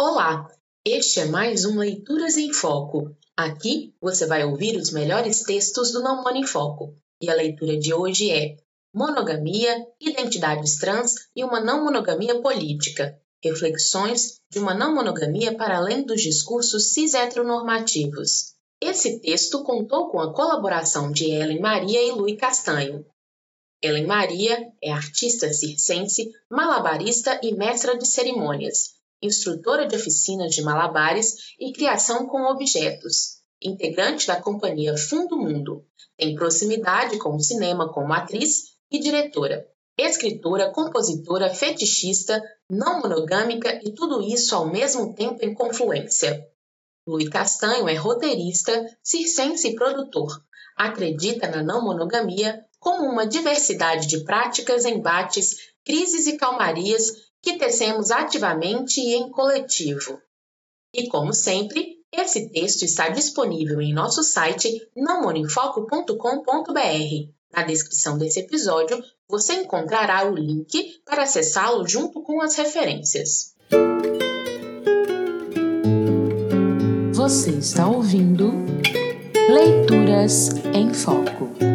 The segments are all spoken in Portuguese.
Olá, este é mais um Leituras em Foco. Aqui você vai ouvir os melhores textos do Não Mono em Foco. E a leitura de hoje é Monogamia, Identidades Trans e uma Não Monogamia Política. Reflexões de uma não monogamia para além dos discursos cis-heteronormativos. Esse texto contou com a colaboração de Ellen Maria e Lui Castanho. Ellen Maria é artista circense, malabarista e mestra de cerimônias instrutora de oficinas de malabares e criação com objetos, integrante da companhia Fundo Mundo. Tem proximidade com o cinema como atriz e diretora. Escritora, compositora, fetichista, não monogâmica e tudo isso ao mesmo tempo em confluência. Luiz Castanho é roteirista, circense e produtor. Acredita na não monogamia como uma diversidade de práticas, embates, crises e calmarias que tecemos ativamente e em coletivo. E como sempre, esse texto está disponível em nosso site namoninfoco.com.br. Na descrição desse episódio, você encontrará o link para acessá-lo junto com as referências. Você está ouvindo Leituras em Foco.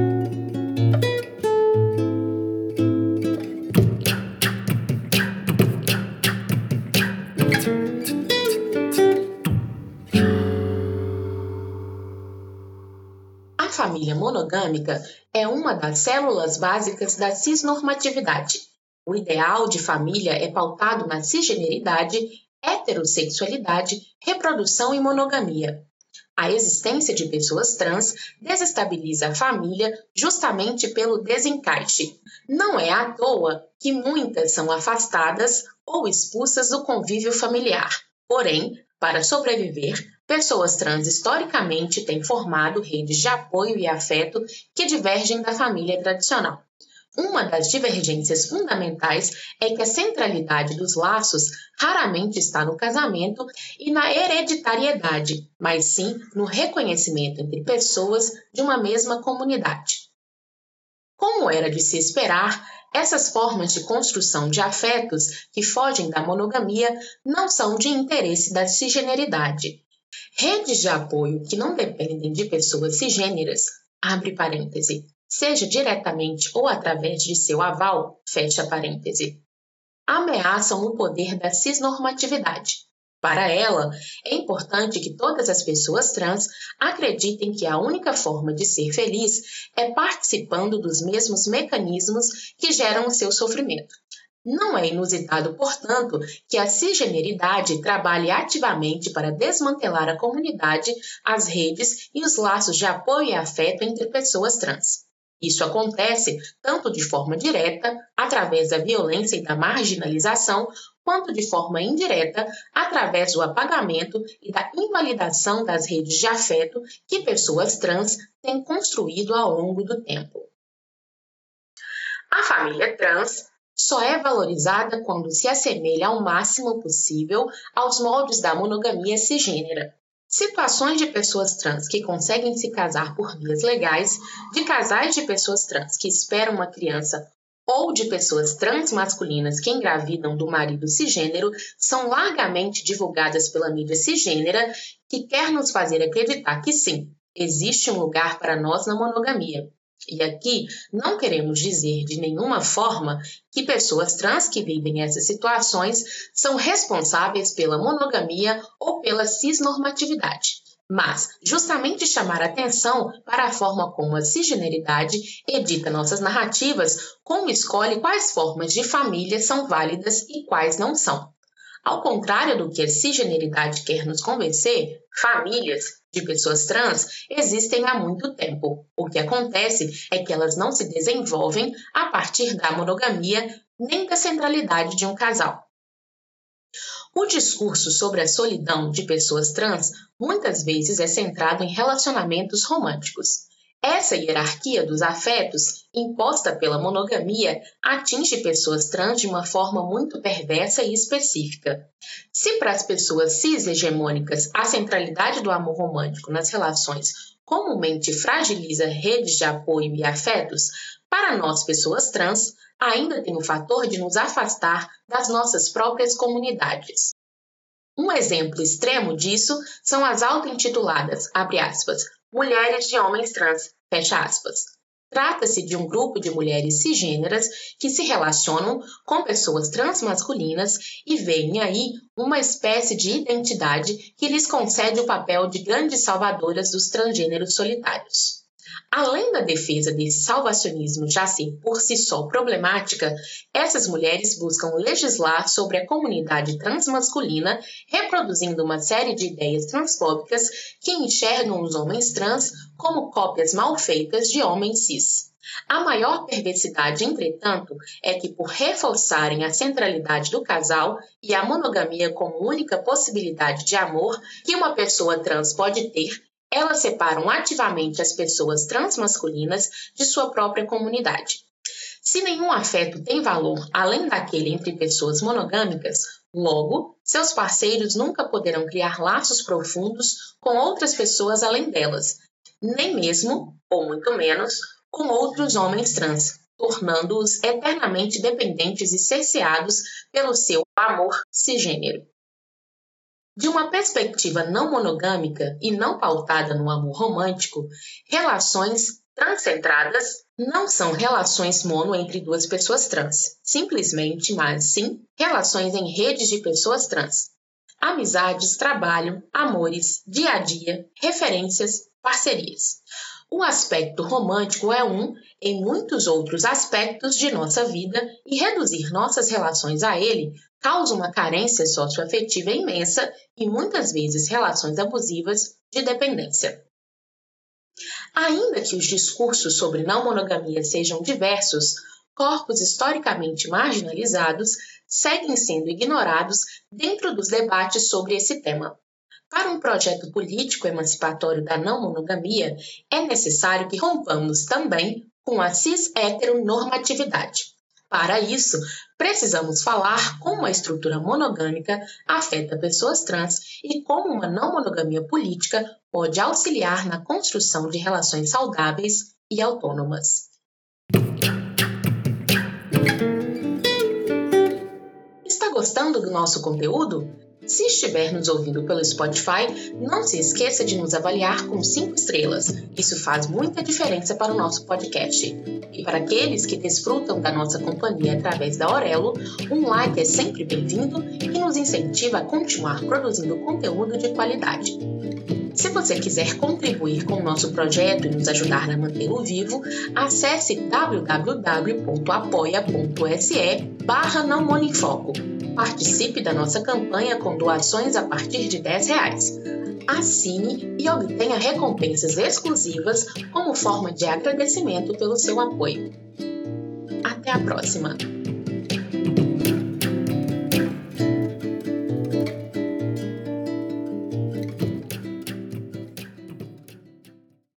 Família monogâmica é uma das células básicas da cisnormatividade. O ideal de família é pautado na cisgeneridade, heterossexualidade, reprodução e monogamia. A existência de pessoas trans desestabiliza a família justamente pelo desencaixe. Não é à toa que muitas são afastadas ou expulsas do convívio familiar. Porém, para sobreviver, pessoas trans historicamente têm formado redes de apoio e afeto que divergem da família tradicional. Uma das divergências fundamentais é que a centralidade dos laços raramente está no casamento e na hereditariedade, mas sim no reconhecimento entre pessoas de uma mesma comunidade. Como era de se esperar, essas formas de construção de afetos que fogem da monogamia não são de interesse da cisgeneridade. Redes de apoio que não dependem de pessoas cisgêneras, abre parêntese, seja diretamente ou através de seu aval, fecha parêntese, ameaçam o poder da cisnormatividade. Para ela, é importante que todas as pessoas trans acreditem que a única forma de ser feliz é participando dos mesmos mecanismos que geram o seu sofrimento. Não é inusitado, portanto, que a cisgeneridade trabalhe ativamente para desmantelar a comunidade, as redes e os laços de apoio e afeto entre pessoas trans. Isso acontece tanto de forma direta, através da violência e da marginalização, quanto de forma indireta, através do apagamento e da invalidação das redes de afeto que pessoas trans têm construído ao longo do tempo. A família trans só é valorizada quando se assemelha ao máximo possível aos moldes da monogamia cisgênera, Situações de pessoas trans que conseguem se casar por vias legais, de casais de pessoas trans que esperam uma criança ou de pessoas trans masculinas que engravidam do marido cisgênero são largamente divulgadas pela mídia cisgênera, que quer nos fazer acreditar que sim, existe um lugar para nós na monogamia. E aqui não queremos dizer de nenhuma forma que pessoas trans que vivem essas situações são responsáveis pela monogamia ou pela cisnormatividade, mas justamente chamar atenção para a forma como a cisgeneridade edita nossas narrativas, como escolhe quais formas de família são válidas e quais não são. Ao contrário do que a cisgeneridade quer nos convencer, famílias de pessoas trans existem há muito tempo. O que acontece é que elas não se desenvolvem a partir da monogamia nem da centralidade de um casal. O discurso sobre a solidão de pessoas trans muitas vezes é centrado em relacionamentos românticos. Essa hierarquia dos afetos, imposta pela monogamia, atinge pessoas trans de uma forma muito perversa e específica. Se para as pessoas cis-hegemônicas a centralidade do amor romântico nas relações comumente fragiliza redes de apoio e afetos, para nós, pessoas trans, ainda tem o fator de nos afastar das nossas próprias comunidades. Um exemplo extremo disso são as auto-intituladas, abre aspas, mulheres de homens trans, fecha aspas. Trata-se de um grupo de mulheres cisgêneras que se relacionam com pessoas transmasculinas e veem aí uma espécie de identidade que lhes concede o papel de grandes salvadoras dos transgêneros solitários. Além da defesa desse salvacionismo já ser por si só problemática, essas mulheres buscam legislar sobre a comunidade transmasculina, reproduzindo uma série de ideias transfóbicas que enxergam os homens trans como cópias mal feitas de homens cis. A maior perversidade, entretanto, é que, por reforçarem a centralidade do casal e a monogamia como única possibilidade de amor que uma pessoa trans pode ter, elas separam ativamente as pessoas transmasculinas de sua própria comunidade. Se nenhum afeto tem valor além daquele entre pessoas monogâmicas, logo, seus parceiros nunca poderão criar laços profundos com outras pessoas além delas, nem mesmo, ou muito menos, com outros homens trans, tornando-os eternamente dependentes e cerceados pelo seu amor cisgênero. De uma perspectiva não monogâmica e não pautada no amor romântico, relações transcentradas não são relações mono entre duas pessoas trans, simplesmente, mas sim relações em redes de pessoas trans. Amizades, trabalho, amores, dia a dia, referências, parcerias. O aspecto romântico é um, em muitos outros aspectos de nossa vida, e reduzir nossas relações a ele causa uma carência socioafetiva imensa e muitas vezes relações abusivas de dependência. Ainda que os discursos sobre não monogamia sejam diversos, corpos historicamente marginalizados seguem sendo ignorados dentro dos debates sobre esse tema. Para um projeto político emancipatório da não monogamia, é necessário que rompamos também com a cis-heteronormatividade. Para isso, precisamos falar como a estrutura monogâmica afeta pessoas trans e como uma não monogamia política pode auxiliar na construção de relações saudáveis e autônomas. Está gostando do nosso conteúdo? Se estiver nos ouvindo pelo Spotify, não se esqueça de nos avaliar com 5 estrelas. Isso faz muita diferença para o nosso podcast. E para aqueles que desfrutam da nossa companhia através da Aurelo, um like é sempre bem-vindo e nos incentiva a continuar produzindo conteúdo de qualidade. Se você quiser contribuir com o nosso projeto e nos ajudar a mantê-lo vivo, acesse www.apoia.se barra não Participe da nossa campanha com doações a partir de R$ reais. Assine e obtenha recompensas exclusivas como forma de agradecimento pelo seu apoio. Até a próxima!